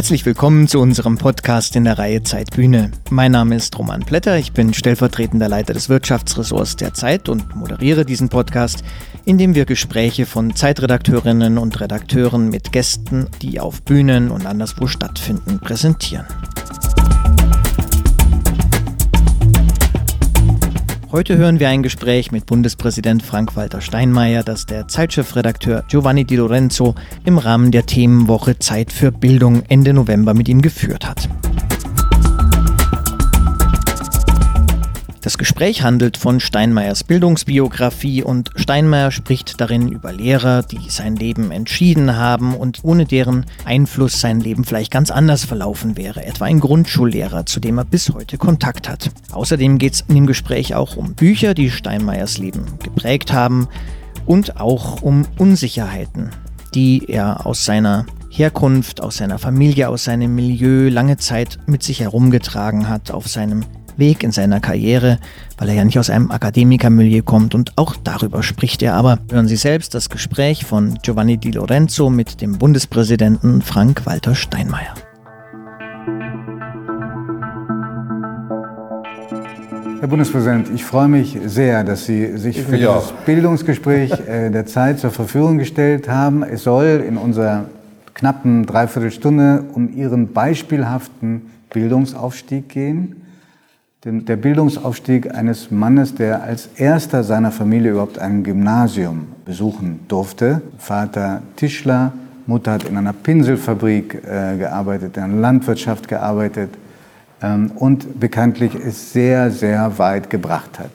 Herzlich willkommen zu unserem Podcast in der Reihe Zeitbühne. Mein Name ist Roman Plätter, ich bin stellvertretender Leiter des Wirtschaftsressorts der Zeit und moderiere diesen Podcast, in dem wir Gespräche von Zeitredakteurinnen und Redakteuren mit Gästen, die auf Bühnen und anderswo stattfinden, präsentieren. Heute hören wir ein Gespräch mit Bundespräsident Frank-Walter Steinmeier, das der Zeitchefredakteur Giovanni Di Lorenzo im Rahmen der Themenwoche Zeit für Bildung Ende November mit ihm geführt hat. Das Gespräch handelt von Steinmeiers Bildungsbiografie und Steinmeier spricht darin über Lehrer, die sein Leben entschieden haben und ohne deren Einfluss sein Leben vielleicht ganz anders verlaufen wäre, etwa ein Grundschullehrer, zu dem er bis heute Kontakt hat. Außerdem geht es in dem Gespräch auch um Bücher, die Steinmeiers Leben geprägt haben und auch um Unsicherheiten, die er aus seiner Herkunft, aus seiner Familie, aus seinem Milieu lange Zeit mit sich herumgetragen hat, auf seinem Weg in seiner Karriere, weil er ja nicht aus einem Akademikermilieu kommt und auch darüber spricht er. Aber hören Sie selbst das Gespräch von Giovanni Di Lorenzo mit dem Bundespräsidenten Frank-Walter Steinmeier. Herr Bundespräsident, ich freue mich sehr, dass Sie sich für das Bildungsgespräch äh, der Zeit zur Verfügung gestellt haben. Es soll in unserer knappen Dreiviertelstunde um Ihren beispielhaften Bildungsaufstieg gehen der Bildungsaufstieg eines Mannes, der als erster seiner Familie überhaupt ein Gymnasium besuchen durfte. Vater Tischler, Mutter hat in einer Pinselfabrik äh, gearbeitet, in einer Landwirtschaft gearbeitet ähm, und bekanntlich es sehr, sehr weit gebracht hat.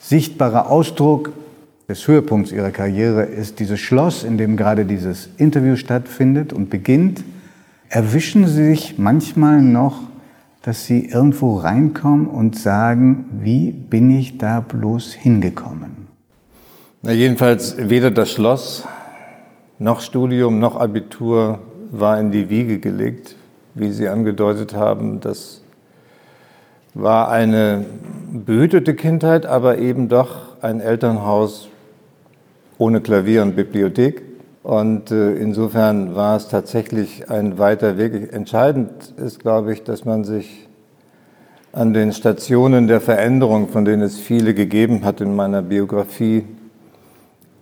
Sichtbarer Ausdruck des Höhepunkts ihrer Karriere ist dieses Schloss, in dem gerade dieses Interview stattfindet und beginnt. Erwischen Sie sich manchmal noch dass sie irgendwo reinkommen und sagen, wie bin ich da bloß hingekommen? Na jedenfalls weder das Schloss noch Studium noch Abitur war in die Wiege gelegt, wie Sie angedeutet haben. Das war eine behütete Kindheit, aber eben doch ein Elternhaus ohne Klavier und Bibliothek. Und äh, insofern war es tatsächlich ein weiter Weg. Entscheidend ist, glaube ich, dass man sich an den Stationen der Veränderung, von denen es viele gegeben hat in meiner Biografie,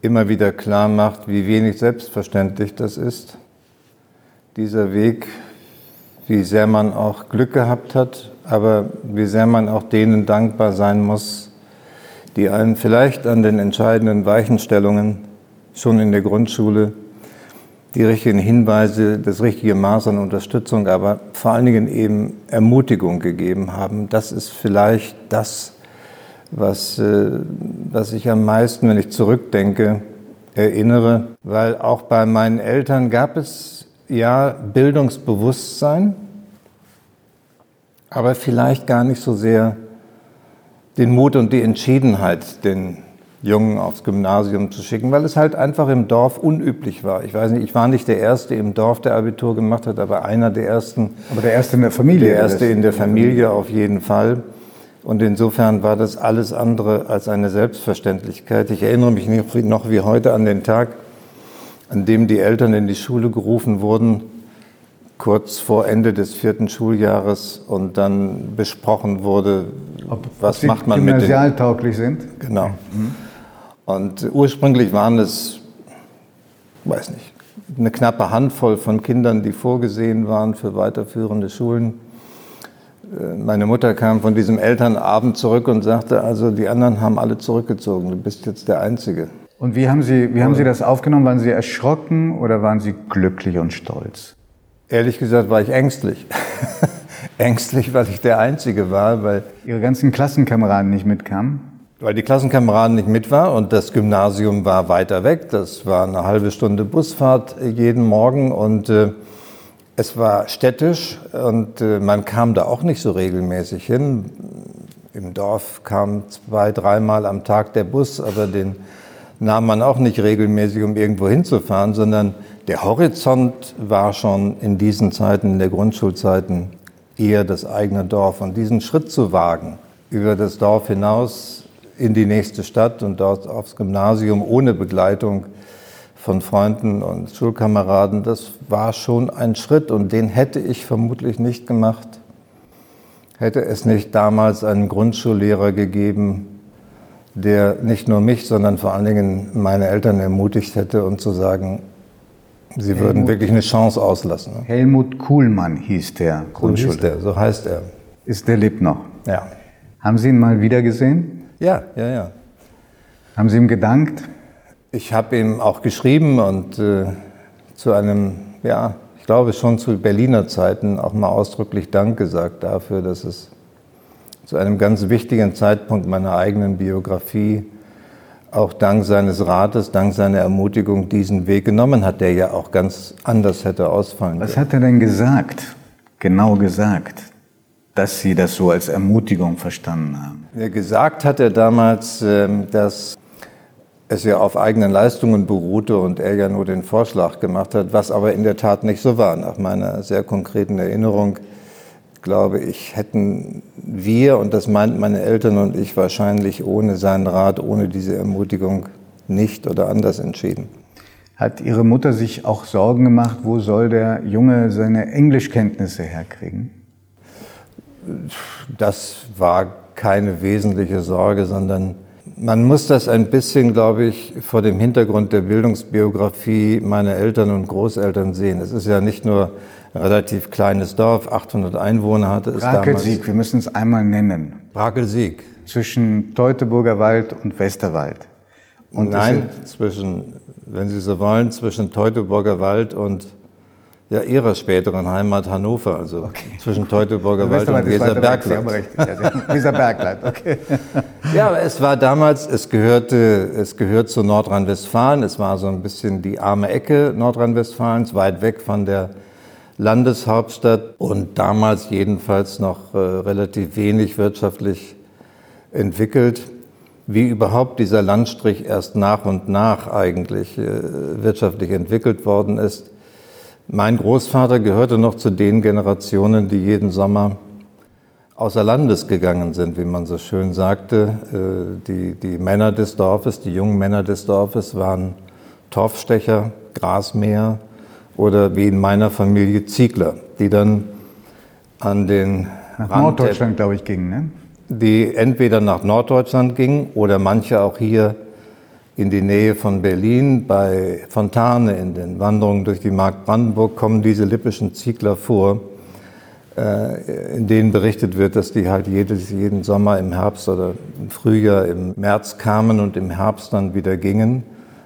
immer wieder klar macht, wie wenig selbstverständlich das ist. Dieser Weg, wie sehr man auch Glück gehabt hat, aber wie sehr man auch denen dankbar sein muss, die einen vielleicht an den entscheidenden Weichenstellungen schon in der Grundschule die richtigen Hinweise, das richtige Maß an Unterstützung, aber vor allen Dingen eben Ermutigung gegeben haben. Das ist vielleicht das, was, äh, was ich am meisten, wenn ich zurückdenke, erinnere, weil auch bei meinen Eltern gab es ja Bildungsbewusstsein, aber vielleicht gar nicht so sehr den Mut und die Entschiedenheit, den Jungen aufs Gymnasium zu schicken, weil es halt einfach im Dorf unüblich war. Ich weiß nicht, ich war nicht der Erste im Dorf, der Abitur gemacht hat, aber einer der Ersten. Aber der Erste in der Familie. Der Erste in der Familie auf jeden Fall. Und insofern war das alles andere als eine Selbstverständlichkeit. Ich erinnere mich noch wie heute an den Tag, an dem die Eltern in die Schule gerufen wurden, kurz vor Ende des vierten Schuljahres und dann besprochen wurde, ob, was ob macht man mit den... gymnasialtauglich sind? Genau. Mhm. Und ursprünglich waren es, weiß nicht, eine knappe Handvoll von Kindern, die vorgesehen waren für weiterführende Schulen. Äh, meine Mutter kam von diesem Elternabend zurück und sagte, also die anderen haben alle zurückgezogen, du bist jetzt der Einzige. Und wie haben Sie, wie haben Sie das aufgenommen? Waren Sie erschrocken oder waren Sie glücklich und stolz? Ehrlich gesagt war ich ängstlich. ängstlich, weil ich der Einzige war, weil... Ihre ganzen Klassenkameraden nicht mitkamen? Weil die Klassenkameraden nicht mit waren und das Gymnasium war weiter weg. Das war eine halbe Stunde Busfahrt jeden Morgen und äh, es war städtisch und äh, man kam da auch nicht so regelmäßig hin. Im Dorf kam zwei, dreimal am Tag der Bus, aber den nahm man auch nicht regelmäßig, um irgendwo hinzufahren, sondern der Horizont war schon in diesen Zeiten, in der Grundschulzeiten, eher das eigene Dorf. Und diesen Schritt zu wagen, über das Dorf hinaus in die nächste Stadt und dort aufs Gymnasium ohne Begleitung von Freunden und Schulkameraden, das war schon ein Schritt und den hätte ich vermutlich nicht gemacht, hätte es nicht damals einen Grundschullehrer gegeben, der nicht nur mich, sondern vor allen Dingen meine Eltern ermutigt hätte und zu sagen, sie Helmut, würden wirklich eine Chance auslassen. Helmut Kuhlmann hieß der Grundschullehrer. So, der, so heißt er. Ist der lebt noch? Ja. Haben Sie ihn mal wieder gesehen? Ja, ja, ja. Haben Sie ihm gedankt? Ich habe ihm auch geschrieben und äh, zu einem, ja, ich glaube schon zu Berliner Zeiten auch mal ausdrücklich Dank gesagt dafür, dass es zu einem ganz wichtigen Zeitpunkt meiner eigenen Biografie auch dank seines Rates, dank seiner Ermutigung diesen Weg genommen hat, der ja auch ganz anders hätte ausfallen können. Was hat er denn gesagt, genau gesagt, dass Sie das so als Ermutigung verstanden haben? Gesagt hat er damals, ähm, dass es ja auf eigenen Leistungen beruhte und er ja nur den Vorschlag gemacht hat, was aber in der Tat nicht so war. Nach meiner sehr konkreten Erinnerung glaube ich, hätten wir, und das meinten meine Eltern und ich wahrscheinlich ohne seinen Rat, ohne diese Ermutigung nicht oder anders entschieden. Hat Ihre Mutter sich auch Sorgen gemacht, wo soll der Junge seine Englischkenntnisse herkriegen? Das war keine wesentliche Sorge, sondern man muss das ein bisschen, glaube ich, vor dem Hintergrund der Bildungsbiografie meiner Eltern und Großeltern sehen. Es ist ja nicht nur ein relativ kleines Dorf, 800 Einwohner hatte es damals. Brakelsieck, wir müssen es einmal nennen. Brakelsieck. Zwischen Teutoburger Wald und Westerwald. Und Nein, zwischen, wenn Sie so wollen, zwischen Teutoburger Wald und ja, ihrer späteren Heimat Hannover, also okay. zwischen Teutoburger Wald und Weserbergland. Weserbergland, okay. Ja, aber es war damals, es gehörte, es gehört zu Nordrhein-Westfalen. Es war so ein bisschen die arme Ecke Nordrhein-Westfalens, weit weg von der Landeshauptstadt und damals jedenfalls noch äh, relativ wenig wirtschaftlich entwickelt. Wie überhaupt dieser Landstrich erst nach und nach eigentlich äh, wirtschaftlich entwickelt worden ist, mein Großvater gehörte noch zu den Generationen, die jeden Sommer außer Landes gegangen sind, wie man so schön sagte. Äh, die, die Männer des Dorfes, die jungen Männer des Dorfes waren Torfstecher, Grasmäher oder wie in meiner Familie Ziegler, die dann an den nach Rand Norddeutschland, glaube ich, gingen, ne? Die entweder nach Norddeutschland gingen oder manche auch hier in die Nähe von Berlin bei Fontane in den Wanderungen durch die Mark Brandenburg kommen diese lippischen Ziegler vor, äh, in denen berichtet wird, dass die halt jedes, jeden Sommer im Herbst oder im Frühjahr, im März kamen und im Herbst dann wieder gingen,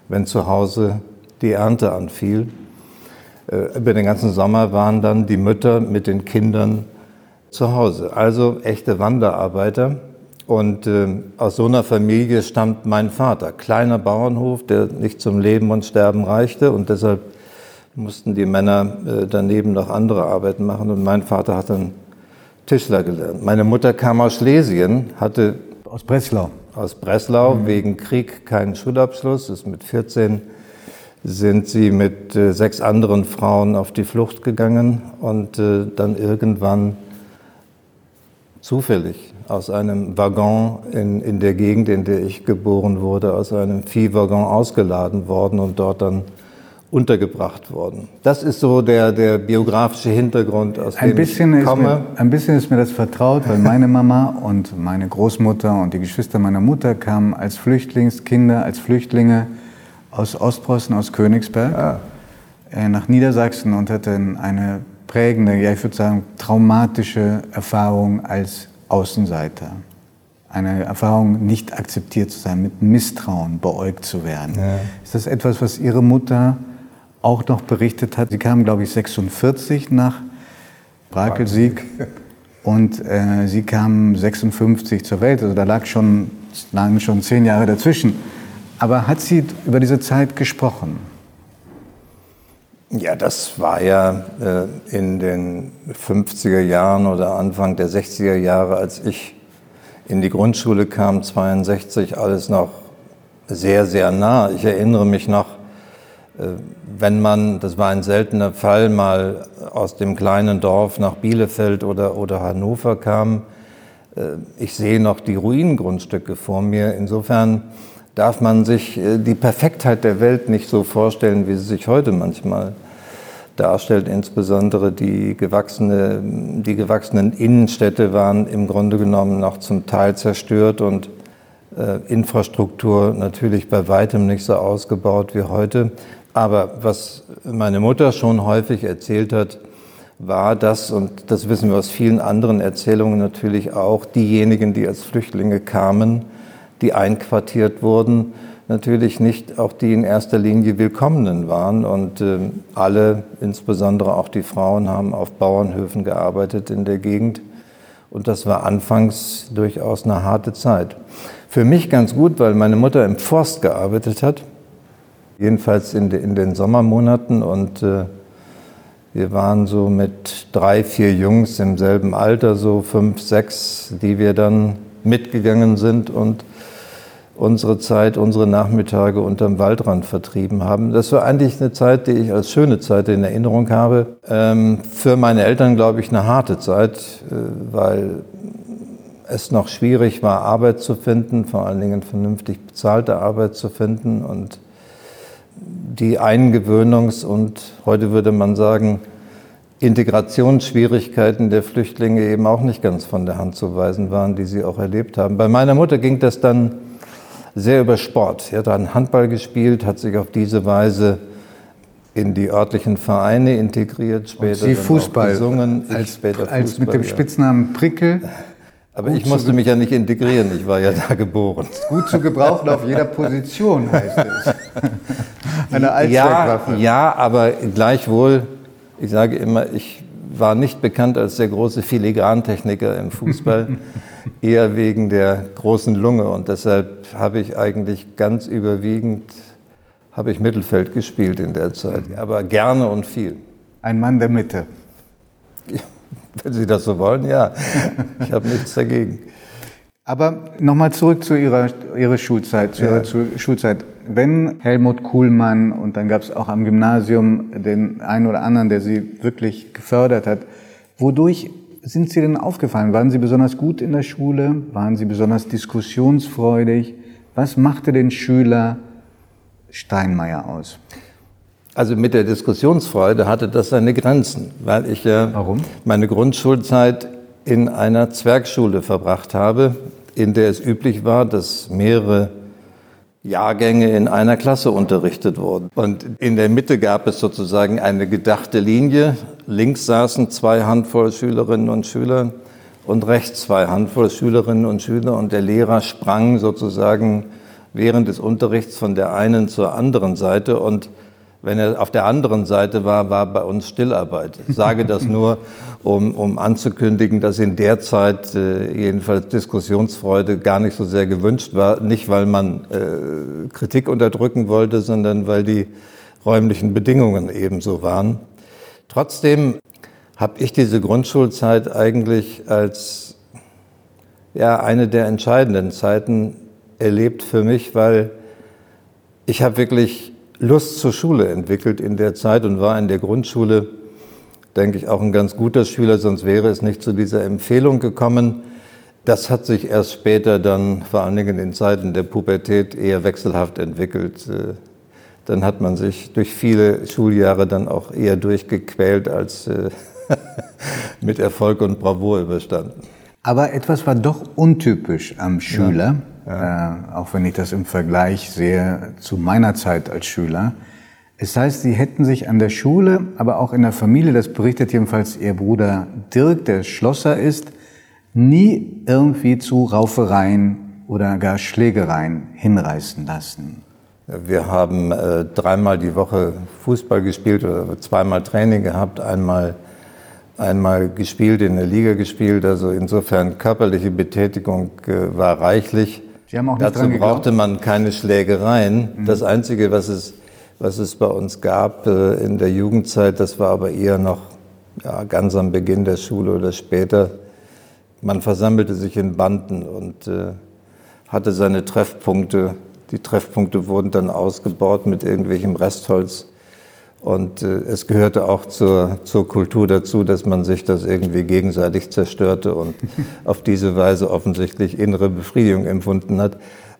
wenn zu Hause die Ernte anfiel. Äh, über den ganzen Sommer waren dann die Mütter mit den Kindern zu Hause. Also echte Wanderarbeiter. Und äh, aus so einer Familie stammt mein Vater. Kleiner Bauernhof, der nicht zum Leben und Sterben reichte. Und deshalb mussten die Männer äh, daneben noch andere Arbeiten machen. Und mein Vater hat dann Tischler gelernt. Meine Mutter kam aus Schlesien, hatte. Aus Breslau. Aus Breslau, mhm. wegen Krieg keinen Schulabschluss, ist mit 14 sind sie mit äh, sechs anderen Frauen auf die Flucht gegangen und äh, dann irgendwann zufällig aus einem Waggon in, in der Gegend, in der ich geboren wurde, aus einem Viehwaggon ausgeladen worden und dort dann untergebracht worden. Das ist so der, der biografische Hintergrund, aus ein dem bisschen ich komme. Mir, ein bisschen ist mir das vertraut, weil meine Mama und meine Großmutter und die Geschwister meiner Mutter kamen als Flüchtlingskinder, als Flüchtlinge aus Ostpreußen, aus Königsberg, ah. Äh, nach Niedersachsen und hatten eine prägende, ja ich würde sagen traumatische Erfahrung als Außenseiter. Eine Erfahrung, nicht akzeptiert zu sein, mit Misstrauen beäugt zu werden. Ja. Ist das etwas, was Ihre Mutter auch noch berichtet hat? Sie kam, glaube ich, 46 nach Brakelsieg und äh, sie kam 56 zur Welt. Also da lag schon, lagen schon zehn Jahre dazwischen. Aber hat sie über diese Zeit gesprochen? Ja, das war ja äh, in den 50er Jahren oder Anfang der 60er Jahre, als ich in die Grundschule kam, 62, alles noch sehr, sehr nah. Ich erinnere mich noch, äh, wenn man, das war ein seltener Fall, mal aus dem kleinen Dorf nach Bielefeld oder, oder Hannover kam, äh, ich sehe noch die Ruinengrundstücke vor mir. Insofern darf man sich äh, die Perfektheit der Welt nicht so vorstellen, wie sie sich heute manchmal darstellt. Insbesondere die, gewachsene, die gewachsenen Innenstädte waren im Grunde genommen noch zum Teil zerstört und äh, Infrastruktur natürlich bei weitem nicht so ausgebaut wie heute. Aber was meine Mutter schon häufig erzählt hat, war das, und das wissen wir aus vielen anderen Erzählungen natürlich auch, diejenigen, die als Flüchtlinge kamen, die einquartiert wurden, natürlich nicht auch die in erster Linie Willkommenen waren. Und äh, alle, insbesondere auch die Frauen, haben auf Bauernhöfen gearbeitet in der Gegend. Und das war anfangs durchaus eine harte Zeit. Für mich ganz gut, weil meine Mutter im Forst gearbeitet hat, jedenfalls in, de, in den Sommermonaten. Und äh, wir waren so mit drei, vier Jungs im selben Alter, so fünf, sechs, die wir dann mitgegangen sind und unsere Zeit, unsere Nachmittage unterm Waldrand vertrieben haben. Das war eigentlich eine Zeit, die ich als schöne Zeit in Erinnerung habe. Ähm, für meine Eltern, glaube ich, eine harte Zeit, äh, weil es noch schwierig war, Arbeit zu finden, vor allen Dingen vernünftig bezahlte Arbeit zu finden und die Eingewöhnungs- und heute würde man sagen, Integrationsschwierigkeiten der Flüchtlinge eben auch nicht ganz von der Hand zu weisen waren, die sie auch erlebt haben. Bei meiner Mutter ging das dann sehr über Sport. Sie hat dann Handball gespielt, hat sich auf diese Weise in die örtlichen Vereine integriert, später und Sie Fußball gesungen. Als, später als Fußball, mit dem Spitznamen Prickel. Aber ich musste mich ja nicht integrieren, ich war ja da geboren. Gut zu gebrauchen auf jeder Position, heißt es. Eine Allzweckwaffe. Ja, ja, aber gleichwohl, ich sage immer, ich war nicht bekannt als der große Filigrantechniker im Fußball, eher wegen der großen Lunge. Und deshalb habe ich eigentlich ganz überwiegend habe ich Mittelfeld gespielt in der Zeit, aber gerne und viel. Ein Mann der Mitte. Wenn Sie das so wollen, ja. Ich habe nichts dagegen. Aber nochmal zurück zu Ihrer, Ihrer Schulzeit, zu ja. Ihrer Schulzeit. Wenn Helmut Kuhlmann und dann gab es auch am Gymnasium den einen oder anderen, der Sie wirklich gefördert hat, wodurch sind Sie denn aufgefallen? Waren Sie besonders gut in der Schule? Waren Sie besonders diskussionsfreudig? Was machte den Schüler Steinmeier aus? Also mit der Diskussionsfreude hatte das seine Grenzen, weil ich ja Warum? meine Grundschulzeit in einer Zwergschule verbracht habe, in der es üblich war, dass mehrere Jahrgänge in einer Klasse unterrichtet wurden. Und in der Mitte gab es sozusagen eine gedachte Linie. Links saßen zwei Handvoll Schülerinnen und Schüler und rechts zwei Handvoll Schülerinnen und Schüler und der Lehrer sprang sozusagen während des Unterrichts von der einen zur anderen Seite und wenn er auf der anderen Seite war, war bei uns Stillarbeit. Ich sage das nur, um, um anzukündigen, dass in der Zeit äh, jedenfalls Diskussionsfreude gar nicht so sehr gewünscht war. Nicht, weil man äh, Kritik unterdrücken wollte, sondern weil die räumlichen Bedingungen ebenso waren. Trotzdem habe ich diese Grundschulzeit eigentlich als ja, eine der entscheidenden Zeiten erlebt für mich, weil ich habe wirklich Lust zur Schule entwickelt in der Zeit und war in der Grundschule, denke ich, auch ein ganz guter Schüler, sonst wäre es nicht zu dieser Empfehlung gekommen. Das hat sich erst später dann, vor allen Dingen in Zeiten der Pubertät, eher wechselhaft entwickelt. Äh, dann hat man sich durch viele Schuljahre dann auch eher durchgequält als äh, mit Erfolg und Bravour überstanden. Aber etwas war doch untypisch am Schüler. Ja. Äh, auch wenn ich das im Vergleich sehe zu meiner Zeit als Schüler. Es heißt, sie hätten sich an der Schule, aber auch in der Familie, das berichtet jedenfalls ihr Bruder Dirk, der Schlosser ist, nie irgendwie zu Raufereien oder gar Schlägereien hinreißen lassen. Wir haben äh, dreimal die Woche Fußball gespielt oder zweimal Training gehabt, einmal, einmal gespielt, in der Liga gespielt. Also insofern körperliche Betätigung äh, war reichlich. Sie haben auch nicht Dazu brauchte man keine Schlägereien. Mhm. Das Einzige, was es, was es bei uns gab äh, in der Jugendzeit, das war aber eher noch ja, ganz am Beginn der Schule oder später. Man versammelte sich in Banden und äh, hatte seine Treffpunkte. Die Treffpunkte wurden dann ausgebaut mit irgendwelchem Restholz. Und äh, es gehörte auch zur, zur Kultur dazu, dass man sich das irgendwie gegenseitig zerstörte und auf diese Weise offensichtlich innere Befriedigung empfunden hat.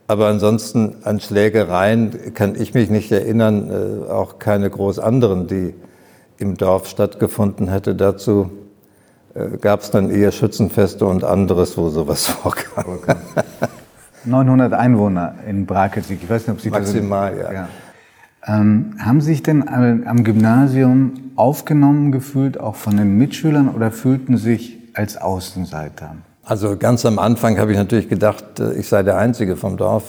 Aber ansonsten an Schlägereien kann ich mich nicht erinnern, äh, auch keine groß anderen, die im Dorf stattgefunden hätte. Dazu äh, gab es dann eher Schützenfeste und anderes, wo sowas vorkam. 900 Einwohner in Brakelsig. Ich weiß nicht, ob Sie Maximal, das, ja. ja. Ähm, haben Sie sich denn am Gymnasium aufgenommen gefühlt, auch von den Mitschülern, oder fühlten Sie sich als Außenseiter? Also ganz am Anfang habe ich natürlich gedacht, äh, ich sei der Einzige vom Dorf.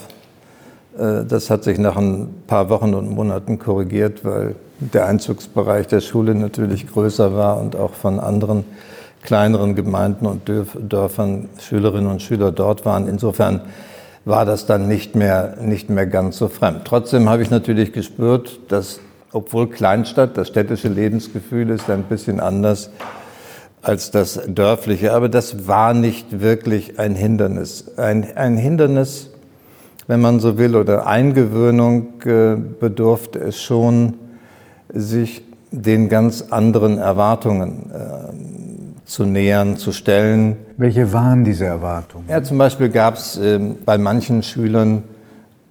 Äh, das hat sich nach ein paar Wochen und Monaten korrigiert, weil der Einzugsbereich der Schule natürlich größer war und auch von anderen kleineren Gemeinden und Dörfern Schülerinnen und Schüler dort waren. Insofern war das dann nicht mehr, nicht mehr ganz so fremd. Trotzdem habe ich natürlich gespürt, dass, obwohl Kleinstadt, das städtische Lebensgefühl ist ein bisschen anders als das dörfliche, aber das war nicht wirklich ein Hindernis. Ein, ein Hindernis, wenn man so will, oder Eingewöhnung äh, bedurfte es schon, sich den ganz anderen Erwartungen äh, zu nähern, zu stellen. Welche waren diese Erwartungen? Ja, zum Beispiel gab es äh, bei manchen Schülern,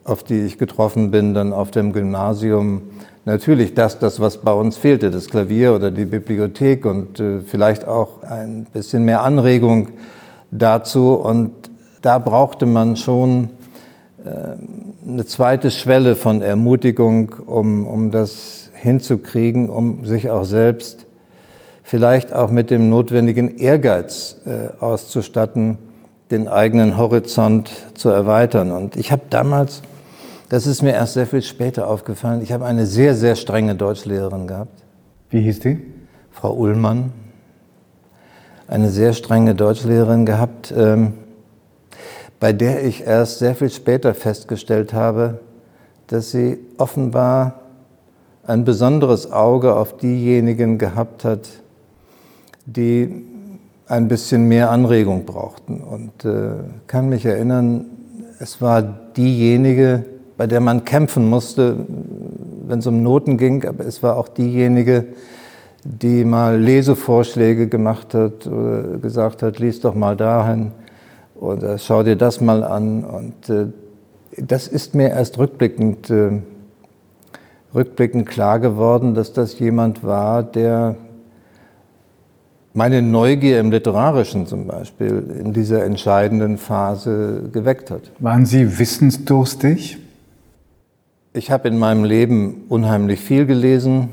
auf die ich getroffen bin, dann auf dem Gymnasium, natürlich das, das, was bei uns fehlte, das Klavier oder die Bibliothek und äh, vielleicht auch ein bisschen mehr Anregung dazu. Und da brauchte man schon äh, eine zweite Schwelle von Ermutigung, um, um das hinzukriegen, um sich auch selbst vielleicht auch mit dem notwendigen Ehrgeiz äh, auszustatten, den eigenen Horizont zu erweitern. Und ich habe damals, das ist mir erst sehr viel später aufgefallen, ich habe eine sehr, sehr strenge Deutschlehrerin gehabt. Wie hieß die? Frau Ullmann. Eine sehr strenge Deutschlehrerin gehabt, ähm, bei der ich erst sehr viel später festgestellt habe, dass sie offenbar ein besonderes Auge auf diejenigen gehabt hat, die ein bisschen mehr Anregung brauchten. Und äh, kann mich erinnern, es war diejenige, bei der man kämpfen musste, wenn es um Noten ging, aber es war auch diejenige, die mal Lesevorschläge gemacht hat oder gesagt hat, lies doch mal dahin oder schau dir das mal an. Und äh, das ist mir erst rückblickend, äh, rückblickend klar geworden, dass das jemand war, der meine Neugier im Literarischen zum Beispiel in dieser entscheidenden Phase geweckt hat. Waren Sie wissensdurstig? Ich habe in meinem Leben unheimlich viel gelesen,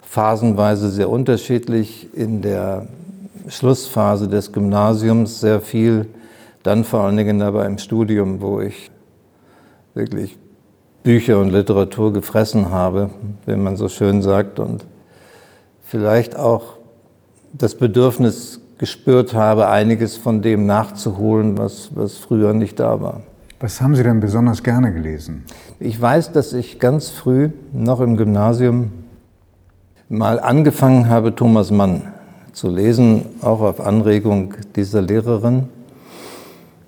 phasenweise sehr unterschiedlich, in der Schlussphase des Gymnasiums sehr viel, dann vor allen Dingen aber im Studium, wo ich wirklich Bücher und Literatur gefressen habe, wenn man so schön sagt, und vielleicht auch das Bedürfnis gespürt habe, einiges von dem nachzuholen, was, was früher nicht da war. Was haben Sie denn besonders gerne gelesen? Ich weiß, dass ich ganz früh, noch im Gymnasium, mal angefangen habe, Thomas Mann zu lesen, auch auf Anregung dieser Lehrerin.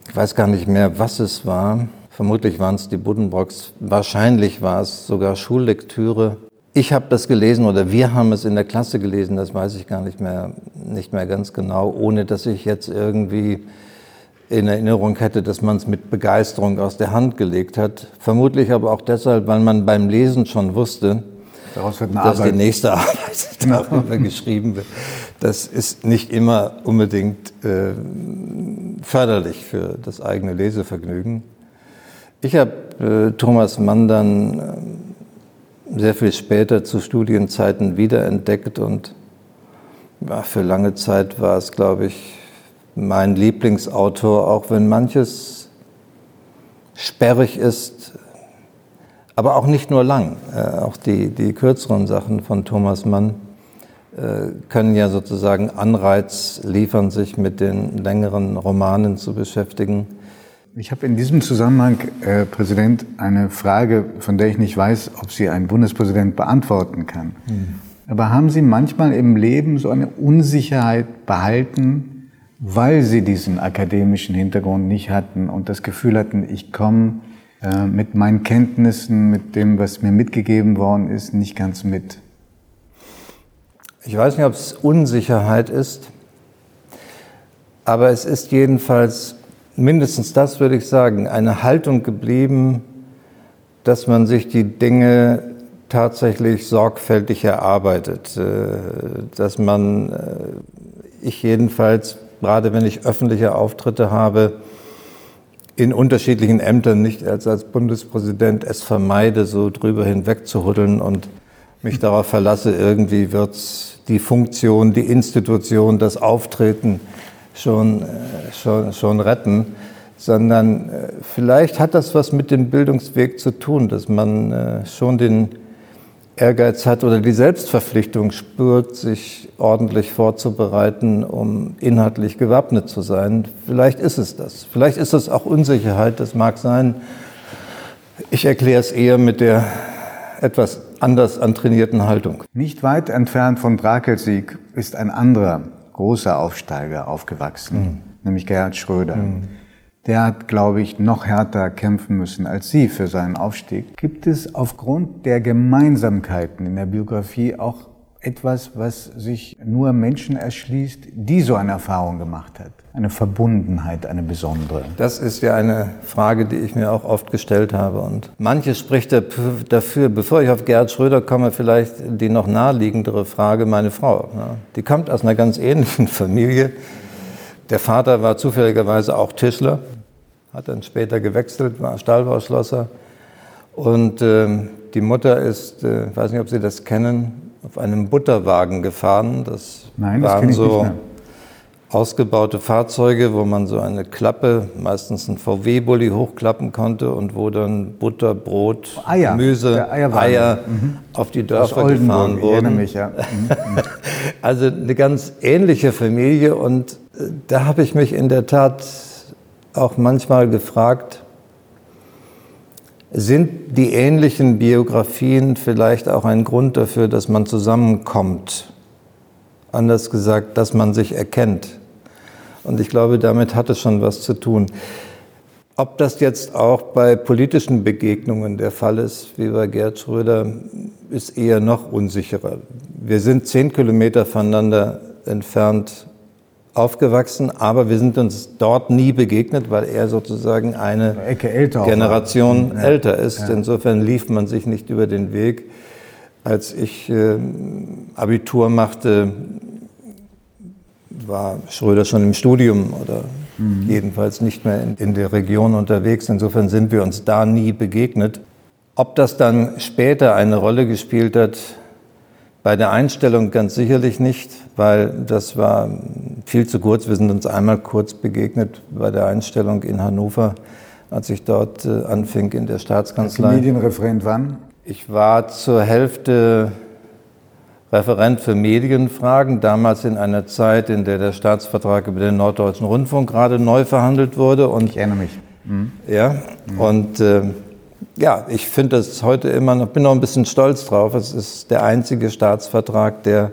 Ich weiß gar nicht mehr, was es war. Vermutlich waren es die Buddenbrocks. Wahrscheinlich war es sogar Schullektüre. Ich habe das gelesen oder wir haben es in der Klasse gelesen, das weiß ich gar nicht mehr, nicht mehr ganz genau, ohne dass ich jetzt irgendwie in Erinnerung hätte, dass man es mit Begeisterung aus der Hand gelegt hat. Vermutlich aber auch deshalb, weil man beim Lesen schon wusste, dass Arbeit. die nächste Arbeit darüber geschrieben wird. Das ist nicht immer unbedingt äh, förderlich für das eigene Lesevergnügen. Ich habe äh, Thomas Mann dann äh, sehr viel später zu Studienzeiten wiederentdeckt und ja, für lange Zeit war es, glaube ich, mein Lieblingsautor, auch wenn manches sperrig ist, aber auch nicht nur lang. Äh, auch die, die kürzeren Sachen von Thomas Mann äh, können ja sozusagen Anreiz liefern, sich mit den längeren Romanen zu beschäftigen. Ich habe in diesem Zusammenhang, äh, Präsident, eine Frage, von der ich nicht weiß, ob sie ein Bundespräsident beantworten kann. Mhm. Aber haben Sie manchmal im Leben so eine Unsicherheit behalten, weil Sie diesen akademischen Hintergrund nicht hatten und das Gefühl hatten, ich komme äh, mit meinen Kenntnissen, mit dem, was mir mitgegeben worden ist, nicht ganz mit? Ich weiß nicht, ob es Unsicherheit ist, aber es ist jedenfalls mindestens das würde ich sagen, eine Haltung geblieben, dass man sich die Dinge tatsächlich sorgfältig erarbeitet, äh, dass man, äh, ich jedenfalls, gerade wenn ich öffentliche Auftritte habe, in unterschiedlichen Ämtern, nicht als als Bundespräsident, es vermeide, so drüber hinweg zu huddeln und mich darauf verlasse, irgendwie wird die Funktion, die Institution, das Auftreten schon, äh, schon, schon retten, sondern vielleicht hat das was mit dem Bildungsweg zu tun, dass man schon den Ehrgeiz hat oder die Selbstverpflichtung spürt, sich ordentlich vorzubereiten, um inhaltlich gewappnet zu sein. Vielleicht ist es das. Vielleicht ist es auch Unsicherheit, das mag sein. Ich erkläre es eher mit der etwas anders antrainierten Haltung. Nicht weit entfernt von Brakelsieg ist ein anderer großer Aufsteiger aufgewachsen, mhm. nämlich Gerhard Schröder. Mhm der hat, glaube ich, noch härter kämpfen müssen als Sie für seinen Aufstieg. Gibt es aufgrund der Gemeinsamkeiten in der Biografie auch etwas, was sich nur Menschen erschließt, die so eine Erfahrung gemacht hat? Eine Verbundenheit, eine besondere? Das ist ja eine Frage, die ich mir auch oft gestellt habe. Und manches spricht dafür, bevor ich auf Gerhard Schröder komme, vielleicht die noch naheliegendere Frage, meine Frau. Die kommt aus einer ganz ähnlichen Familie. Der Vater war zufälligerweise auch Tischler hat dann später gewechselt, war Stahlbauschlosser. Und äh, die Mutter ist, äh, ich weiß nicht, ob Sie das kennen, auf einem Butterwagen gefahren. Das Nein, das waren so ausgebaute Fahrzeuge, wo man so eine Klappe, meistens ein VW-Bully, hochklappen konnte und wo dann Butter, Brot, Eier, Gemüse, Eier mhm. auf die Dörfer gefahren wurden. Mich, ja. Mhm. also eine ganz ähnliche Familie und äh, da habe ich mich in der Tat auch manchmal gefragt, sind die ähnlichen Biografien vielleicht auch ein Grund dafür, dass man zusammenkommt? Anders gesagt, dass man sich erkennt. Und ich glaube, damit hat es schon was zu tun. Ob das jetzt auch bei politischen Begegnungen der Fall ist, wie bei Gerd Schröder, ist eher noch unsicherer. Wir sind zehn Kilometer voneinander entfernt aufgewachsen, aber wir sind uns dort nie begegnet, weil er sozusagen eine älter Generation ja. älter ist. Ja. Insofern lief man sich nicht über den Weg. Als ich äh, Abitur machte, war Schröder schon im Studium oder mhm. jedenfalls nicht mehr in, in der Region unterwegs. Insofern sind wir uns da nie begegnet. Ob das dann später eine Rolle gespielt hat, bei der Einstellung ganz sicherlich nicht, weil das war viel zu kurz. Wir sind uns einmal kurz begegnet bei der Einstellung in Hannover, als ich dort äh, anfing in der Staatskanzlei. Als Medienreferent wann? Ich war zur Hälfte Referent für Medienfragen, damals in einer Zeit, in der der Staatsvertrag über den Norddeutschen Rundfunk gerade neu verhandelt wurde. Und, ich erinnere mich. Mhm. Ja, mhm. und äh, ja, ich finde das heute immer noch, bin noch ein bisschen stolz drauf. Es ist der einzige Staatsvertrag, der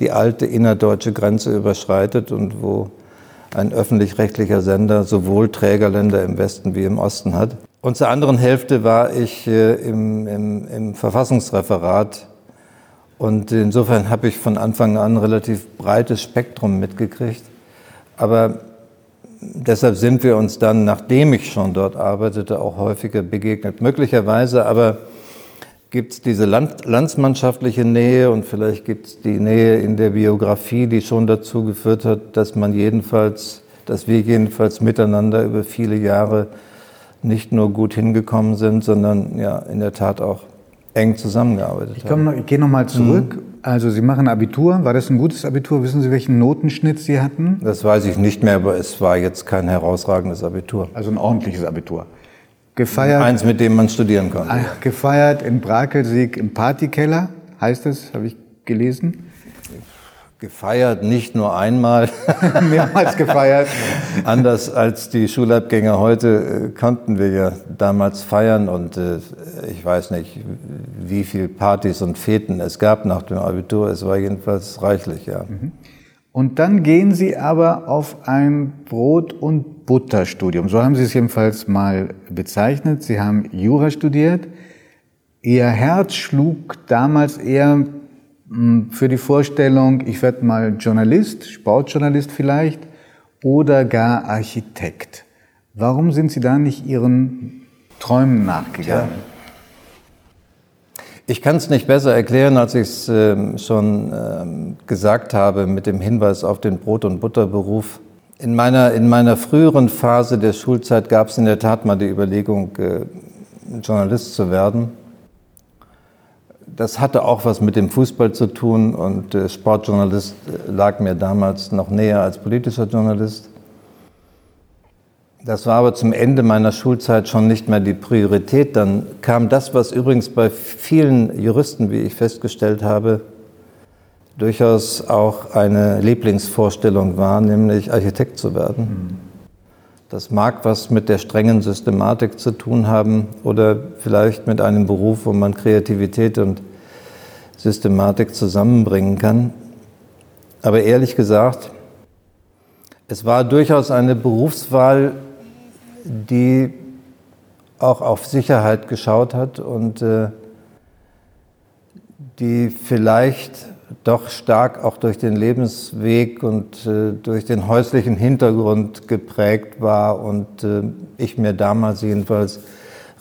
die alte innerdeutsche Grenze überschreitet und wo ein öffentlich-rechtlicher Sender sowohl Trägerländer im Westen wie im Osten hat. Und zur anderen Hälfte war ich äh, im, im, im Verfassungsreferat und insofern habe ich von Anfang an ein relativ breites Spektrum mitgekriegt. Aber deshalb sind wir uns dann, nachdem ich schon dort arbeitete, auch häufiger begegnet. Möglicherweise aber gibt es diese Land landsmannschaftliche Nähe und vielleicht gibt es die Nähe in der Biografie, die schon dazu geführt hat, dass man jedenfalls, dass wir jedenfalls miteinander über viele Jahre nicht nur gut hingekommen sind, sondern ja in der Tat auch eng zusammengearbeitet ich haben. Noch, ich gehe nochmal zurück. Mhm. Also Sie machen Abitur. War das ein gutes Abitur? Wissen Sie, welchen Notenschnitt Sie hatten? Das weiß ich nicht mehr, aber es war jetzt kein herausragendes Abitur. Also ein ordentliches Abitur. Gefeiert. Eins, mit dem man studieren konnte. Ah, gefeiert in Brakelsieg im Partykeller, heißt es, habe ich gelesen gefeiert, nicht nur einmal. Mehrmals gefeiert. Anders als die Schulabgänger heute äh, konnten wir ja damals feiern und äh, ich weiß nicht, wie viele Partys und Feten es gab nach dem Abitur. Es war jedenfalls reichlich, ja. Mhm. Und dann gehen Sie aber auf ein Brot- und Butterstudium. So haben Sie es jedenfalls mal bezeichnet. Sie haben Jura studiert. Ihr Herz schlug damals eher für die Vorstellung, ich werde mal Journalist, Sportjournalist vielleicht oder gar Architekt. Warum sind Sie da nicht Ihren Träumen nachgegangen? Ja. Ich kann es nicht besser erklären, als ich es äh, schon äh, gesagt habe mit dem Hinweis auf den Brot- und Butterberuf. In meiner, in meiner früheren Phase der Schulzeit gab es in der Tat mal die Überlegung, äh, Journalist zu werden. Das hatte auch was mit dem Fußball zu tun und Sportjournalist lag mir damals noch näher als politischer Journalist. Das war aber zum Ende meiner Schulzeit schon nicht mehr die Priorität. Dann kam das, was übrigens bei vielen Juristen, wie ich festgestellt habe, durchaus auch eine Lieblingsvorstellung war, nämlich Architekt zu werden. Das mag was mit der strengen Systematik zu tun haben oder vielleicht mit einem Beruf, wo man Kreativität und Systematik zusammenbringen kann. Aber ehrlich gesagt, es war durchaus eine Berufswahl, die auch auf Sicherheit geschaut hat und äh, die vielleicht doch stark auch durch den Lebensweg und äh, durch den häuslichen Hintergrund geprägt war und äh, ich mir damals jedenfalls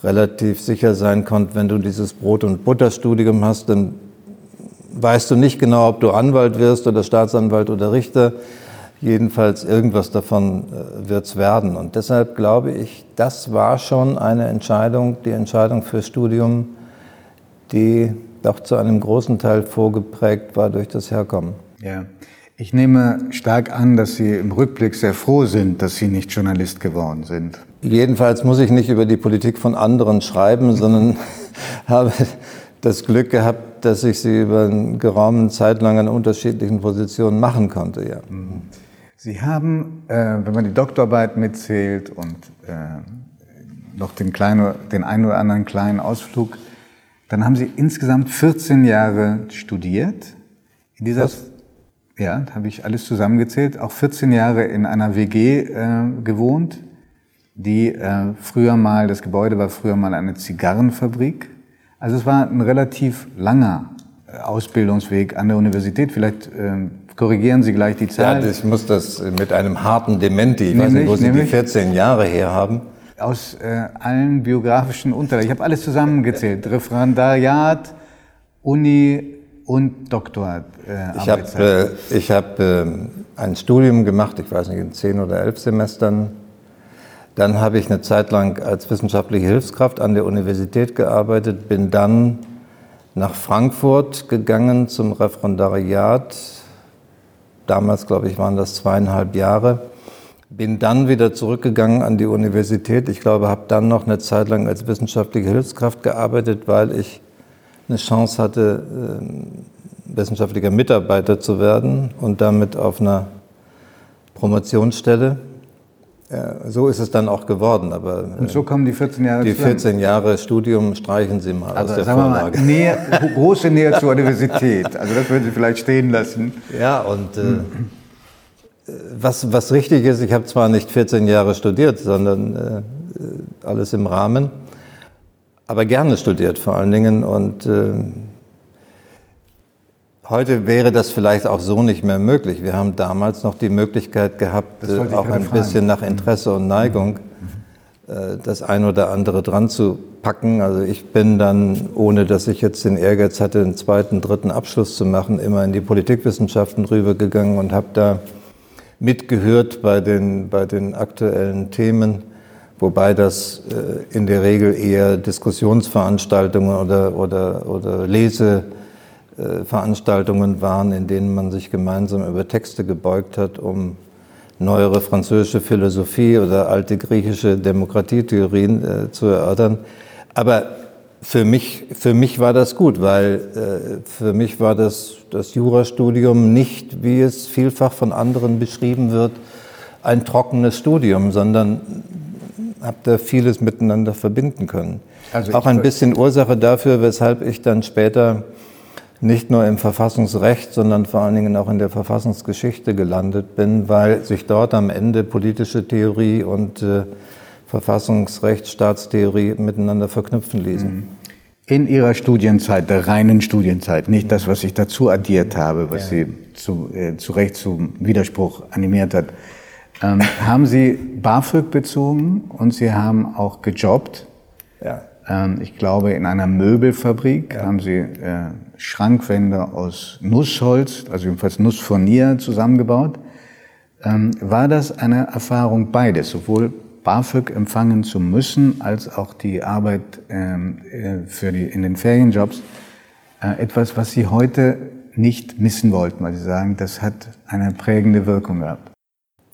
relativ sicher sein konnte, wenn du dieses Brot- und Butterstudium hast, dann weißt du nicht genau, ob du Anwalt wirst oder Staatsanwalt oder Richter. Jedenfalls irgendwas davon äh, wird es werden. Und deshalb glaube ich, das war schon eine Entscheidung, die Entscheidung fürs Studium, die doch zu einem großen Teil vorgeprägt war durch das Herkommen. Ja. Ich nehme stark an, dass Sie im Rückblick sehr froh sind, dass Sie nicht Journalist geworden sind. Jedenfalls muss ich nicht über die Politik von anderen schreiben, sondern habe das Glück gehabt, dass ich sie über eine geraume Zeit lang an unterschiedlichen Positionen machen konnte. Ja. Mhm. Sie haben, äh, wenn man die Doktorarbeit mitzählt und äh, noch den, kleinen, den einen oder anderen kleinen Ausflug, dann haben Sie insgesamt 14 Jahre studiert. In dieser, Was? ja, habe ich alles zusammengezählt, auch 14 Jahre in einer WG äh, gewohnt, die äh, früher mal, das Gebäude war früher mal eine Zigarrenfabrik. Also es war ein relativ langer äh, Ausbildungsweg an der Universität. Vielleicht ähm, korrigieren Sie gleich die Zahl. Ja, ich muss das mit einem harten Dementi, ich nämlich, weiß nicht, wo Sie die 14 Jahre her haben. Aus äh, allen biografischen Unterlagen. Ich habe alles zusammengezählt. Referendariat, Uni und Doktor. Äh, ich habe äh, ich hab, äh, ein Studium gemacht, ich weiß nicht, in zehn oder elf Semestern. Dann habe ich eine Zeit lang als wissenschaftliche Hilfskraft an der Universität gearbeitet, bin dann nach Frankfurt gegangen zum Referendariat Damals, glaube ich, waren das zweieinhalb Jahre. Bin dann wieder zurückgegangen an die Universität. Ich glaube, habe dann noch eine Zeit lang als wissenschaftliche Hilfskraft gearbeitet, weil ich eine Chance hatte, ähm, wissenschaftlicher Mitarbeiter zu werden und damit auf einer Promotionsstelle. So ist es dann auch geworden. Aber und so kommen die 14 Jahre Die 14 Jahre Studium streichen Sie mal also, aus der sagen Vorlage. Mal, Nähe, große Nähe zur Universität. Also das würden Sie vielleicht stehen lassen. Ja, und äh, was, was richtig ist, ich habe zwar nicht 14 Jahre studiert, sondern äh, alles im Rahmen, aber gerne studiert vor allen Dingen. Und äh, Heute wäre das vielleicht auch so nicht mehr möglich. Wir haben damals noch die Möglichkeit gehabt, äh, auch ein fragen. bisschen nach Interesse und Neigung mhm. äh, das ein oder andere dran zu packen. Also ich bin dann, ohne dass ich jetzt den Ehrgeiz hatte, einen zweiten, dritten Abschluss zu machen, immer in die Politikwissenschaften rübergegangen und habe da mitgehört bei den, bei den aktuellen Themen, wobei das äh, in der Regel eher Diskussionsveranstaltungen oder, oder, oder Lese äh, waren, in denen man sich gemeinsam über Texte gebeugt hat, um neuere französische Philosophie oder alte griechische Demokratietheorien äh, zu erörtern. Aber für mich, für mich war das gut, weil äh, für mich war das, das Jurastudium nicht, wie es vielfach von anderen beschrieben wird, ein trockenes Studium, sondern habe da vieles miteinander verbinden können. Also Auch ein bisschen Ursache dafür, weshalb ich dann später nicht nur im Verfassungsrecht, sondern vor allen Dingen auch in der Verfassungsgeschichte gelandet bin, weil sich dort am Ende politische Theorie und äh, Verfassungsrecht, Staatstheorie miteinander verknüpfen ließen. Mhm. In Ihrer Studienzeit, der reinen Studienzeit, nicht das, was ich dazu addiert habe, was ja. Sie zu, äh, zu Recht zum Widerspruch animiert hat. ähm, haben Sie BAföG bezogen und Sie haben auch gejobbt. Ja. Ähm, ich glaube, in einer Möbelfabrik ja. haben Sie äh, Schrankwände aus Nussholz, also jedenfalls Nussfurnier zusammengebaut. Ähm, war das eine Erfahrung beides, sowohl BAföG empfangen zu müssen, als auch die Arbeit ähm, äh, für die, in den Ferienjobs, äh, etwas, was Sie heute nicht missen wollten, weil Sie sagen, das hat eine prägende Wirkung gehabt?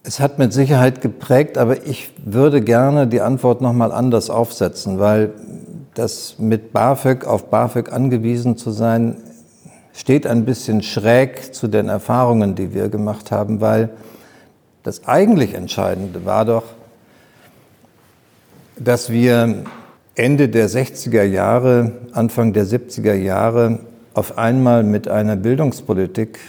Es hat mit Sicherheit geprägt, aber ich würde gerne die Antwort nochmal anders aufsetzen, weil das mit BAföG auf BAföG angewiesen zu sein, steht ein bisschen schräg zu den Erfahrungen, die wir gemacht haben, weil das eigentlich Entscheidende war doch, dass wir Ende der 60er Jahre, Anfang der 70er Jahre auf einmal mit einer Bildungspolitik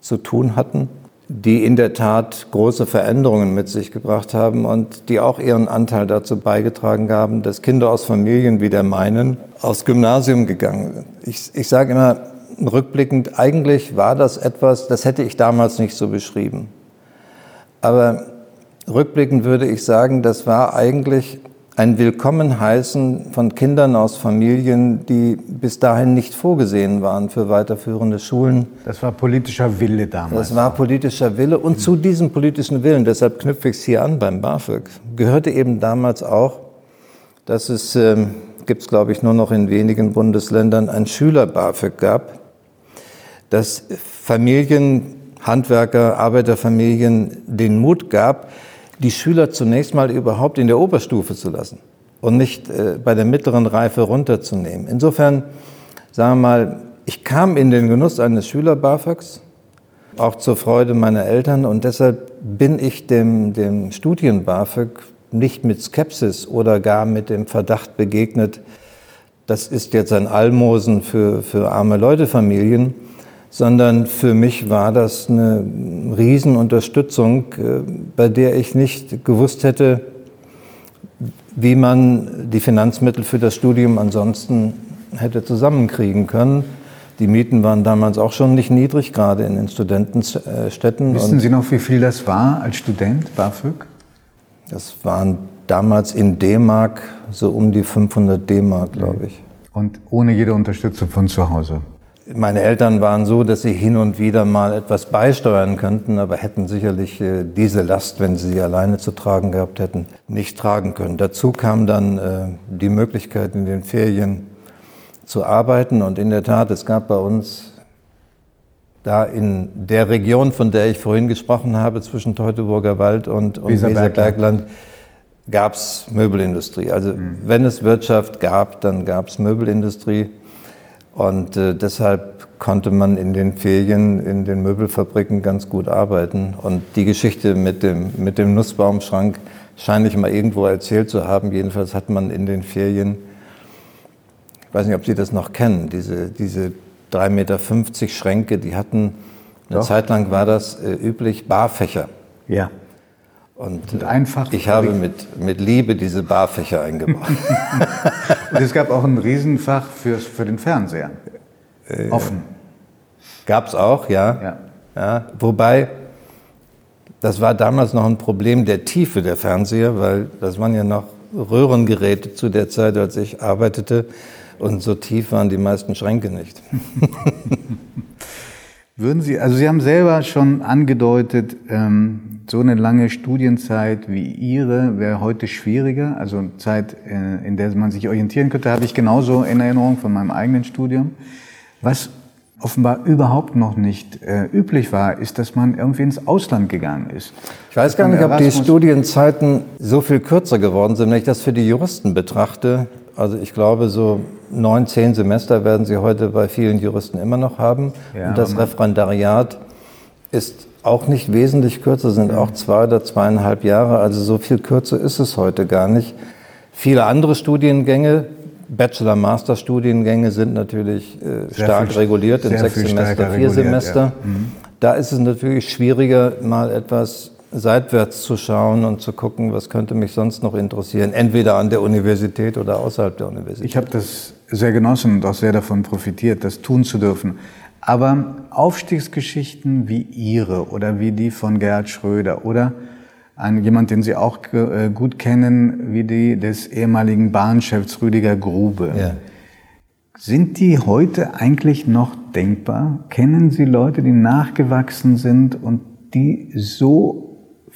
zu tun hatten, die in der Tat große Veränderungen mit sich gebracht haben und die auch ihren Anteil dazu beigetragen haben, dass Kinder aus Familien wie der meinen aufs Gymnasium gegangen sind. Ich, ich sage immer rückblickend, eigentlich war das etwas, das hätte ich damals nicht so beschrieben. Aber rückblickend würde ich sagen, das war eigentlich ein Willkommenheißen von Kindern aus Familien, die bis dahin nicht vorgesehen waren für weiterführende Schulen. Das war politischer Wille damals. Das war politischer Wille. Und zu diesem politischen Willen, deshalb knüpfe ich es hier an beim BAföG, gehörte eben damals auch, dass es, äh, gibt es glaube ich nur noch in wenigen Bundesländern, ein Schüler-BAföG gab, dass Familien, Handwerker, Arbeiterfamilien den Mut gab, die Schüler zunächst mal überhaupt in der Oberstufe zu lassen und nicht äh, bei der mittleren Reife runterzunehmen. Insofern, sagen wir mal, ich kam in den Genuss eines Schüler-BAföGs, auch zur Freude meiner Eltern und deshalb bin ich dem, dem Studien-BAföG nicht mit Skepsis oder gar mit dem Verdacht begegnet, das ist jetzt ein Almosen für, für arme Leute-Familien, sondern für mich war das eine Riesenunterstützung, äh, bei der ich nicht gewusst hätte, wie man die Finanzmittel für das Studium ansonsten hätte zusammenkriegen können. Die Mieten waren damals auch schon nicht niedrig, gerade in den Studentenstädten. Wissen Sie noch, wie viel das war als Student, BAföG? Das waren damals in D-Mark so um die 500 D-Mark, glaube ich. Und ohne jede Unterstützung von zu Hause? Meine Eltern waren so, dass sie hin und wieder mal etwas beisteuern könnten, aber hätten sicherlich äh, diese Last, wenn sie sie alleine zu tragen gehabt hätten, nicht tragen können. Dazu kam dann äh, die Möglichkeit, in den Ferien zu arbeiten. Und in der Tat, es gab bei uns da in der Region, von der ich vorhin gesprochen habe, zwischen Teutoburger Wald und, und Weserbergland, gab es Möbelindustrie. Also mhm. wenn es Wirtschaft gab, dann gab es Möbelindustrie. Und äh, deshalb konnte man in den Ferien in den Möbelfabriken ganz gut arbeiten. Und die Geschichte mit dem, mit dem Nussbaumschrank scheine ich mal irgendwo erzählt zu haben. Jedenfalls hat man in den Ferien, ich weiß nicht, ob Sie das noch kennen, diese, diese 3,50 Meter Schränke, die hatten, eine Doch. Zeit lang war das äh, üblich, Barfächer. Ja. Und, und einfach. Ich habe mit, mit Liebe diese Barfächer eingebaut. und es gab auch ein Riesenfach für, für den Fernseher. Äh, Offen. Gab es auch, ja. ja. ja. Wobei, das war damals noch ein Problem der Tiefe der Fernseher, weil das waren ja noch Röhrengeräte zu der Zeit, als ich arbeitete. Und so tief waren die meisten Schränke nicht. Würden Sie, also Sie haben selber schon angedeutet, ähm, so eine lange Studienzeit wie Ihre wäre heute schwieriger, also Zeit, äh, in der man sich orientieren könnte, habe ich genauso in Erinnerung von meinem eigenen Studium. Was offenbar überhaupt noch nicht äh, üblich war, ist, dass man irgendwie ins Ausland gegangen ist. Ich weiß gar nicht, ob die Studienzeiten so viel kürzer geworden sind, wenn ich das für die Juristen betrachte. Also ich glaube, so neun, zehn Semester werden Sie heute bei vielen Juristen immer noch haben. Ja, und das Referendariat ist auch nicht wesentlich kürzer, sind auch zwei oder zweieinhalb Jahre. Also so viel kürzer ist es heute gar nicht. Viele andere Studiengänge, Bachelor-Master-Studiengänge sind natürlich äh, stark viel, reguliert in sechs Semester, vier Semester. Ja. Mhm. Da ist es natürlich schwieriger, mal etwas seitwärts zu schauen und zu gucken, was könnte mich sonst noch interessieren, entweder an der Universität oder außerhalb der Universität. Ich habe das sehr genossen und auch sehr davon profitiert, das tun zu dürfen. Aber Aufstiegsgeschichten wie Ihre oder wie die von Gerhard Schröder oder ein, jemand, den Sie auch äh, gut kennen, wie die des ehemaligen Bahnchefs Rüdiger Grube. Ja. Sind die heute eigentlich noch denkbar? Kennen Sie Leute, die nachgewachsen sind und die so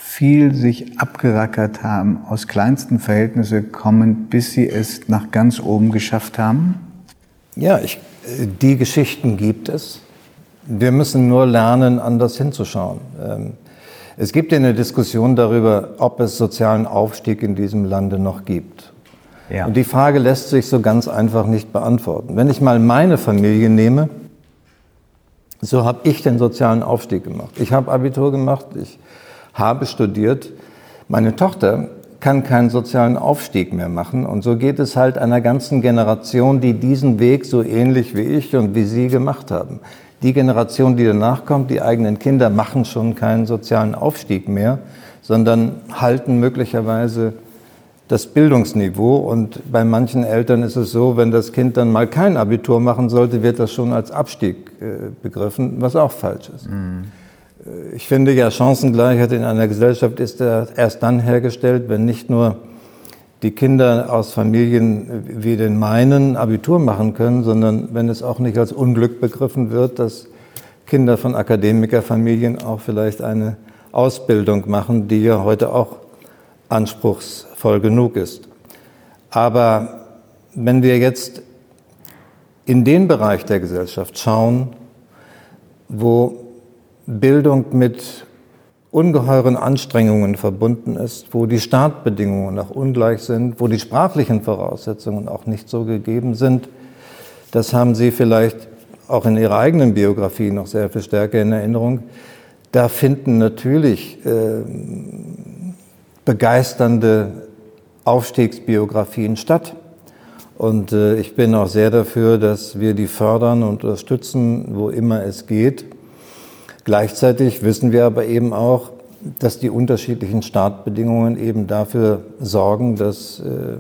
viel sich abgerackert haben, aus kleinsten Verhältnissen kommen, bis sie es nach ganz oben geschafft haben? Ja, ich, die Geschichten gibt es. Wir müssen nur lernen, anders hinzuschauen. Ähm, es gibt ja eine Diskussion darüber, ob es sozialen Aufstieg in diesem Lande noch gibt. Ja. Und die Frage lässt sich so ganz einfach nicht beantworten. Wenn ich mal meine Familie nehme, so habe ich den sozialen Aufstieg gemacht. Ich habe Abitur gemacht, ich habe studiert. Meine Tochter kann keinen sozialen Aufstieg mehr machen. Und so geht es halt einer ganzen Generation, die diesen Weg so ähnlich wie ich und wie Sie gemacht haben. Die Generation, die danach kommt, die eigenen Kinder machen schon keinen sozialen Aufstieg mehr, sondern halten möglicherweise das Bildungsniveau. Und bei manchen Eltern ist es so, wenn das Kind dann mal kein Abitur machen sollte, wird das schon als Abstieg äh, begriffen, was auch falsch ist. Mhm. Ich finde ja, Chancengleichheit in einer Gesellschaft ist erst dann hergestellt, wenn nicht nur die Kinder aus Familien wie den meinen Abitur machen können, sondern wenn es auch nicht als Unglück begriffen wird, dass Kinder von Akademikerfamilien auch vielleicht eine Ausbildung machen, die ja heute auch anspruchsvoll genug ist. Aber wenn wir jetzt in den Bereich der Gesellschaft schauen, wo Bildung mit ungeheuren Anstrengungen verbunden ist, wo die Startbedingungen auch ungleich sind, wo die sprachlichen Voraussetzungen auch nicht so gegeben sind. Das haben Sie vielleicht auch in Ihrer eigenen Biografie noch sehr viel stärker in Erinnerung. Da finden natürlich äh, begeisternde Aufstiegsbiografien statt. Und äh, ich bin auch sehr dafür, dass wir die fördern und unterstützen, wo immer es geht. Gleichzeitig wissen wir aber eben auch, dass die unterschiedlichen Startbedingungen eben dafür sorgen, dass äh,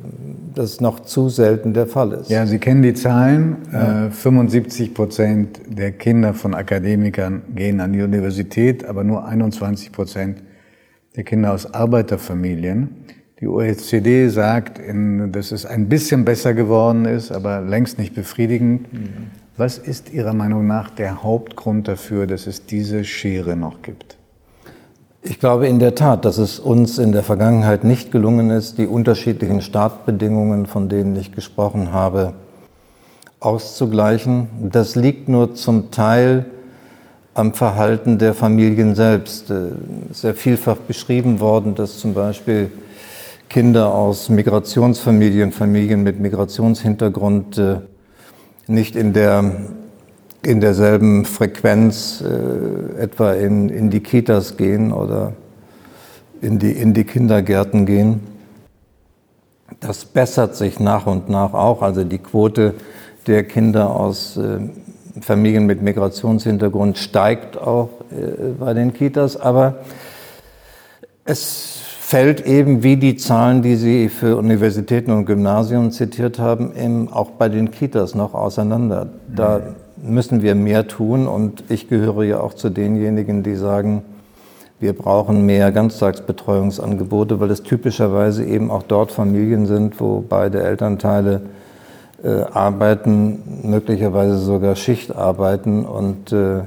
das noch zu selten der Fall ist. Ja, Sie kennen die Zahlen. Ja. 75 äh, Prozent der Kinder von Akademikern gehen an die Universität, aber nur 21 Prozent der Kinder aus Arbeiterfamilien. Die OECD sagt, dass es ein bisschen besser geworden ist, aber längst nicht befriedigend. Mhm. Was ist Ihrer Meinung nach der Hauptgrund dafür, dass es diese Schere noch gibt? Ich glaube in der Tat, dass es uns in der Vergangenheit nicht gelungen ist, die unterschiedlichen Startbedingungen, von denen ich gesprochen habe, auszugleichen. Das liegt nur zum Teil am Verhalten der Familien selbst. Ist ja vielfach beschrieben worden, dass zum Beispiel Kinder aus Migrationsfamilien, Familien mit Migrationshintergrund äh, nicht in, der, in derselben Frequenz äh, etwa in, in die Kitas gehen oder in die, in die Kindergärten gehen. Das bessert sich nach und nach auch. Also die Quote der Kinder aus äh, Familien mit Migrationshintergrund steigt auch äh, bei den Kitas, aber es fällt eben wie die Zahlen, die Sie für Universitäten und Gymnasien zitiert haben, eben auch bei den Kitas noch auseinander. Da müssen wir mehr tun und ich gehöre ja auch zu denjenigen, die sagen, wir brauchen mehr Ganztagsbetreuungsangebote, weil es typischerweise eben auch dort Familien sind, wo beide Elternteile äh, arbeiten, möglicherweise sogar Schicht arbeiten. Und äh,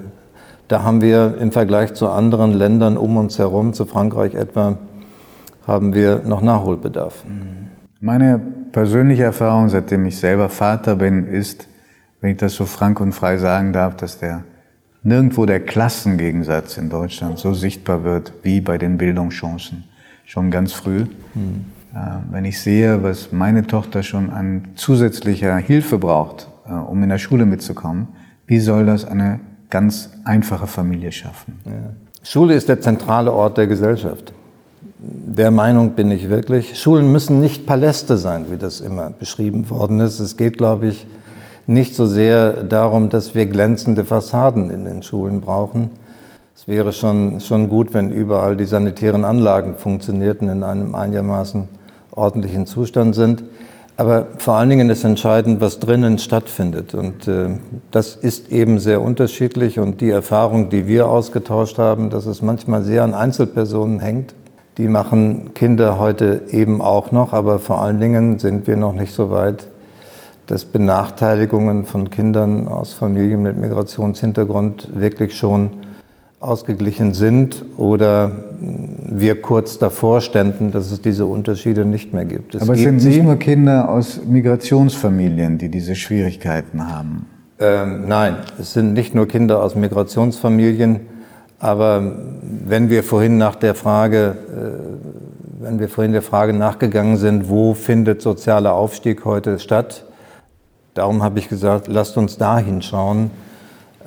da haben wir im Vergleich zu anderen Ländern um uns herum, zu Frankreich etwa, haben wir noch Nachholbedarf. Meine persönliche Erfahrung, seitdem ich selber Vater bin, ist, wenn ich das so frank und frei sagen darf, dass der nirgendwo der Klassengegensatz in Deutschland so sichtbar wird wie bei den Bildungschancen. Schon ganz früh. Mhm. Wenn ich sehe, was meine Tochter schon an zusätzlicher Hilfe braucht, äh, um in der Schule mitzukommen, wie soll das eine ganz einfache Familie schaffen? Ja. Schule ist der zentrale Ort der Gesellschaft der Meinung bin ich wirklich, Schulen müssen nicht Paläste sein, wie das immer beschrieben worden ist. Es geht, glaube ich, nicht so sehr darum, dass wir glänzende Fassaden in den Schulen brauchen. Es wäre schon, schon gut, wenn überall die sanitären Anlagen funktionierten, in einem einigermaßen ordentlichen Zustand sind. Aber vor allen Dingen ist entscheidend, was drinnen stattfindet. Und äh, das ist eben sehr unterschiedlich. Und die Erfahrung, die wir ausgetauscht haben, dass es manchmal sehr an Einzelpersonen hängt, Die machen Kinder heute eben auch noch, aber vor allen Dingen sind wir noch nicht so weit, dass Benachteiligungen von Kindern aus Familien mit Migrationshintergrund wirklich schon ausgeglichen sind oder wir kurz davor ständen, dass es diese Unterschiede nicht mehr gibt. Es Aber es sind nicht nur Kinder aus Migrationsfamilien, die diese Schwierigkeiten haben. Ähm, nein, es sind nicht nur Kinder aus Migrationsfamilien, aber wenn wir vorhin nach der Frage, äh, wenn wir vorhin der Frage nachgegangen sind, wo findet sozialer Aufstieg heute statt, darum habe ich gesagt, lasst uns da hinschauen.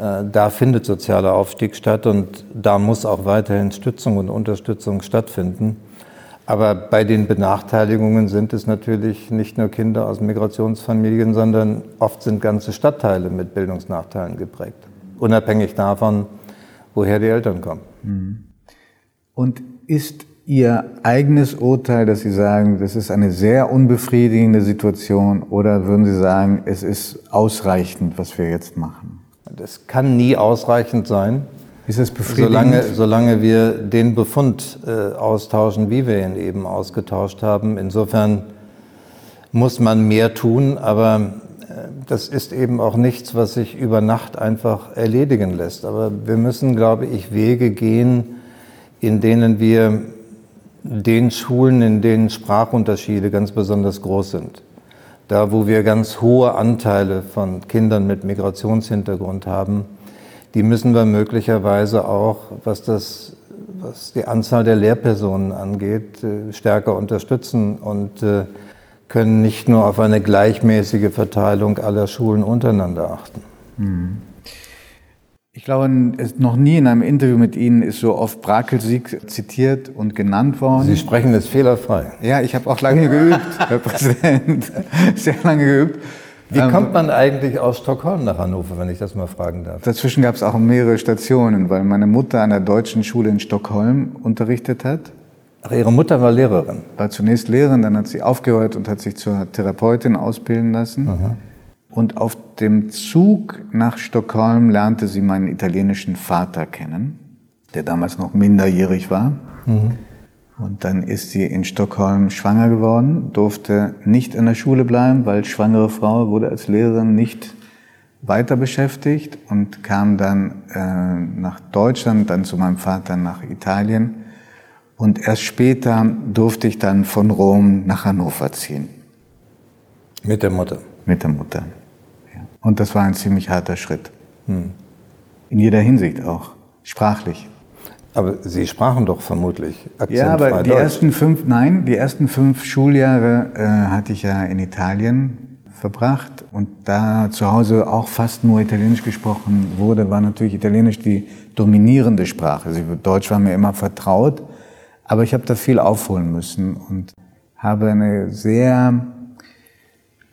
Äh, da findet sozialer Aufstieg statt und da muss auch weiterhin Stützung und Unterstützung stattfinden. Aber bei den Benachteiligungen sind es natürlich nicht nur Kinder aus Migrationsfamilien, sondern oft sind ganze Stadtteile mit Bildungsnachteilen geprägt, unabhängig davon, woher die Eltern kommen. Mhm. Und ist Ihr eigenes Urteil, dass Sie sagen, das ist eine sehr unbefriedigende Situation, oder würden Sie sagen, es ist ausreichend, was wir jetzt machen? Das kann nie ausreichend sein. Ist es befriedigend? Solange, solange wir den Befund äh, austauschen, wie wir ihn eben ausgetauscht haben. Insofern muss man mehr tun, aber das ist eben auch nichts, was sich über Nacht einfach erledigen lässt. Aber wir müssen, glaube ich, Wege gehen, in denen wir den Schulen, in denen Sprachunterschiede ganz besonders groß sind, da wo wir ganz hohe Anteile von Kindern mit Migrationshintergrund haben, die müssen wir möglicherweise auch, was, das, was die Anzahl der Lehrpersonen angeht, äh, stärker unterstützen und äh, können nicht nur auf eine gleichmäßige Verteilung aller Schulen untereinander achten. Hm. Ich glaube, noch nie in einem Interview mit Ihnen ist so oft Brakelsieg zitiert und genannt worden. Sie sprechen es fehlerfrei. Ja, ich habe auch lange geübt, Herr Präsident. Sehr lange geübt. Wie ähm, kommt man eigentlich aus Stockholm nach Hannover, wenn ich das mal fragen darf? Dazwischen gab es auch mehrere Stationen, weil meine Mutter an der deutschen Schule in Stockholm unterrichtet hat. Ach, Ihre Mutter war Lehrerin? War zunächst Lehrerin, dann hat sie aufgehört und hat sich zur Therapeutin ausbilden lassen. Aha. Und auf dem Zug nach Stockholm lernte sie meinen italienischen Vater kennen, der damals noch minderjährig war. Mhm. Und dann ist sie in Stockholm schwanger geworden, durfte nicht in der Schule bleiben, weil schwangere Frau wurde als Lehrerin nicht weiter beschäftigt und kam dann äh, nach Deutschland, dann zu meinem Vater nach Italien. Und erst später durfte ich dann von Rom nach Hannover ziehen. Mit der Mutter? Mit der Mutter. Und das war ein ziemlich harter Schritt. Hm. In jeder Hinsicht auch, sprachlich. Aber Sie sprachen doch vermutlich akzentfrei Ja, aber die Deutsch. ersten fünf, nein, die ersten fünf Schuljahre äh, hatte ich ja in Italien verbracht und da zu Hause auch fast nur Italienisch gesprochen wurde, war natürlich Italienisch die dominierende Sprache. Also Deutsch war mir immer vertraut, aber ich habe da viel aufholen müssen und habe eine sehr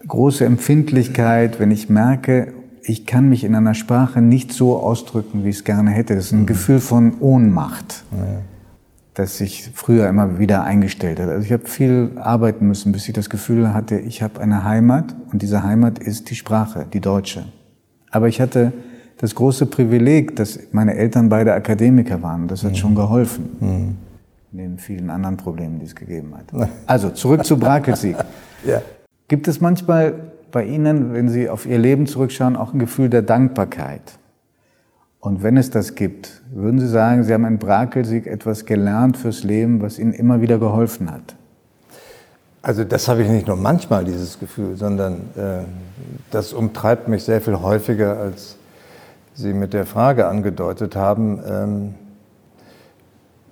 große Empfindlichkeit, wenn ich merke, ich kann mich in einer Sprache nicht so ausdrücken, wie ich es gerne hätte. Das ist ein mhm. Gefühl von Ohnmacht, ja. das sich früher immer wieder eingestellt hat. Also ich habe viel arbeiten müssen, bis ich das Gefühl hatte, ich habe eine Heimat und diese Heimat ist die Sprache, die deutsche. Aber ich hatte das große Privileg, dass meine Eltern beide Akademiker waren. Das hat mhm. schon geholfen. Mhm. Neben vielen anderen Problemen, die es gegeben hat. Also zurück zu Brakelsieg. ja. Gibt es manchmal bei Ihnen, wenn Sie auf Ihr Leben zurückschauen, auch ein Gefühl der Dankbarkeit? Und wenn es das gibt, würden Sie sagen, Sie haben in Brakelsieg etwas gelernt fürs Leben, was Ihnen immer wieder geholfen hat? Also das habe ich nicht nur manchmal, dieses Gefühl, sondern äh, das umtreibt mich sehr viel häufiger, als Sie mit der Frage angedeutet haben. Ähm,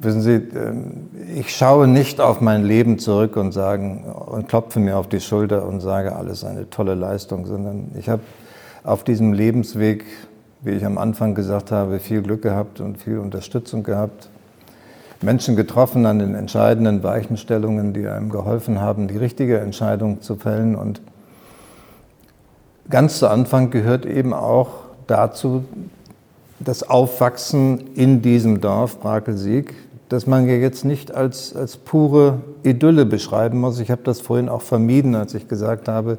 Wissen Sie, ähm, ich schaue nicht auf mein Leben zurück und, sagen, und klopfe mir auf die Schulter und sage, alles eine tolle Leistung, sondern ich habe auf diesem Lebensweg, wie ich am Anfang gesagt habe, viel Glück gehabt und viel Unterstützung gehabt. Menschen getroffen an den entscheidenden Weichenstellungen, die einem geholfen haben, die richtige Entscheidung zu fällen. Und ganz zu Anfang gehört eben auch dazu das Aufwachsen in diesem Dorf Brakelsieg, das man ja jetzt nicht als, als pure Idylle beschreiben muss. Ich habe das vorhin auch vermieden, als ich gesagt habe,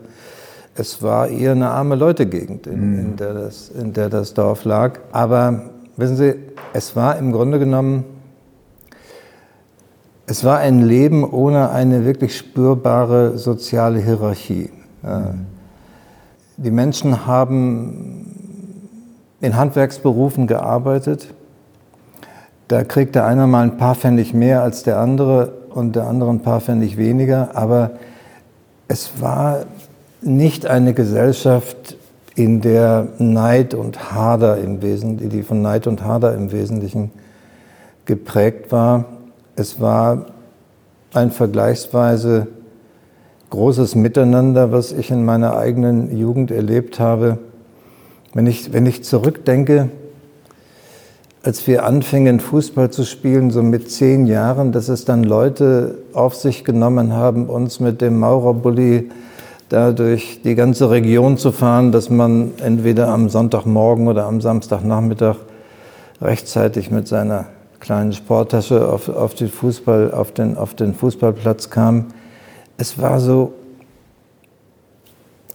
es war eher eine arme Leute-Gegend, in, mhm. in, der das, in der das Dorf lag. Aber wissen Sie, es war im Grunde genommen, es war ein Leben ohne eine wirklich spürbare soziale Hierarchie. Mhm. Die Menschen haben in Handwerksberufen gearbeitet. Da kriegt der eine mal ein paar Pfennig mehr als der andere und der andere ein paar Pfennig weniger. Aber es war nicht eine Gesellschaft, in der Neid und Hader im Wesentlichen, die von Neid und Hader im Wesentlichen geprägt war. Es war ein vergleichsweise großes Miteinander, was ich in meiner eigenen Jugend erlebt habe. Wenn ich, wenn ich zurückdenke, als wir anfingen, Fußball zu spielen, so mit zehn Jahren, dass es dann Leute auf sich genommen haben, uns mit dem Maurerbully da durch die ganze Region zu fahren, dass man entweder am Sonntagmorgen oder am Samstagnachmittag rechtzeitig mit seiner kleinen Sporttasche auf, auf, den Fußball, auf, den, auf den Fußballplatz kam. Es war so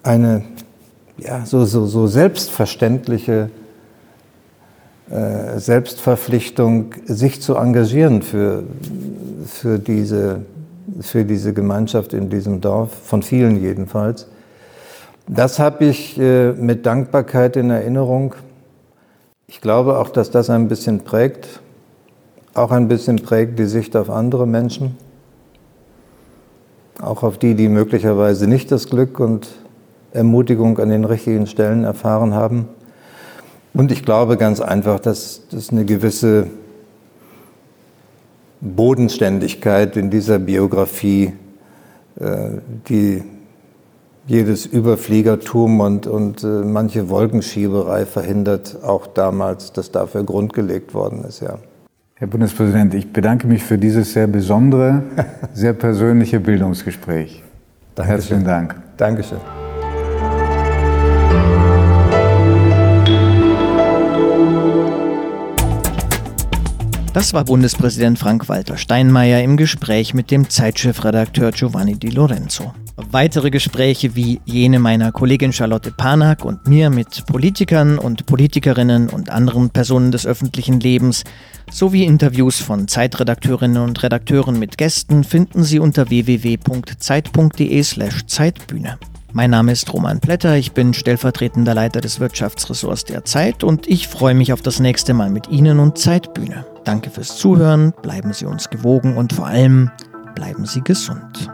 eine ja, so, so, so selbstverständliche Selbstverpflichtung, sich zu engagieren für, für diese für diese Gemeinschaft in diesem Dorf, von vielen jedenfalls. Das habe ich äh, mit Dankbarkeit in Erinnerung. Ich glaube auch, dass das ein bisschen prägt, auch ein bisschen prägt die Sicht auf andere Menschen, auch auf die, die möglicherweise nicht das Glück und Ermutigung an den richtigen Stellen erfahren haben. Und ich glaube ganz einfach, dass das eine gewisse Bodenständigkeit in dieser Biografie, äh, die jedes Überfliegertum und, und äh, manche Wolkenschieberei verhindert, auch damals, dass dafür Grund gelegt worden ist, ja. Herr Bundespräsident, ich bedanke mich für dieses sehr besondere, sehr persönliche Bildungsgespräch. Dankeschön. Herzlichen Dank. Dankeschön. Das war Bundespräsident Frank-Walter Steinmeier im Gespräch mit dem Zeitchefredakteur Giovanni Di Lorenzo. Weitere Gespräche wie jene meiner Kollegin Charlotte Panak und mir mit Politikern und Politikerinnen und anderen Personen des öffentlichen Lebens sowie Interviews von Zeitredakteurinnen und Redakteuren mit Gästen finden Sie unter www.zeit.de/zeitbühne. slash Mein Name ist Roman Plätter, ich bin stellvertretender Leiter des Wirtschaftsressorts der Zeit und ich freue mich auf das nächste Mal mit Ihnen und Zeitbühne. Danke fürs Zuhören, bleiben Sie uns gewogen und vor allem bleiben Sie gesund.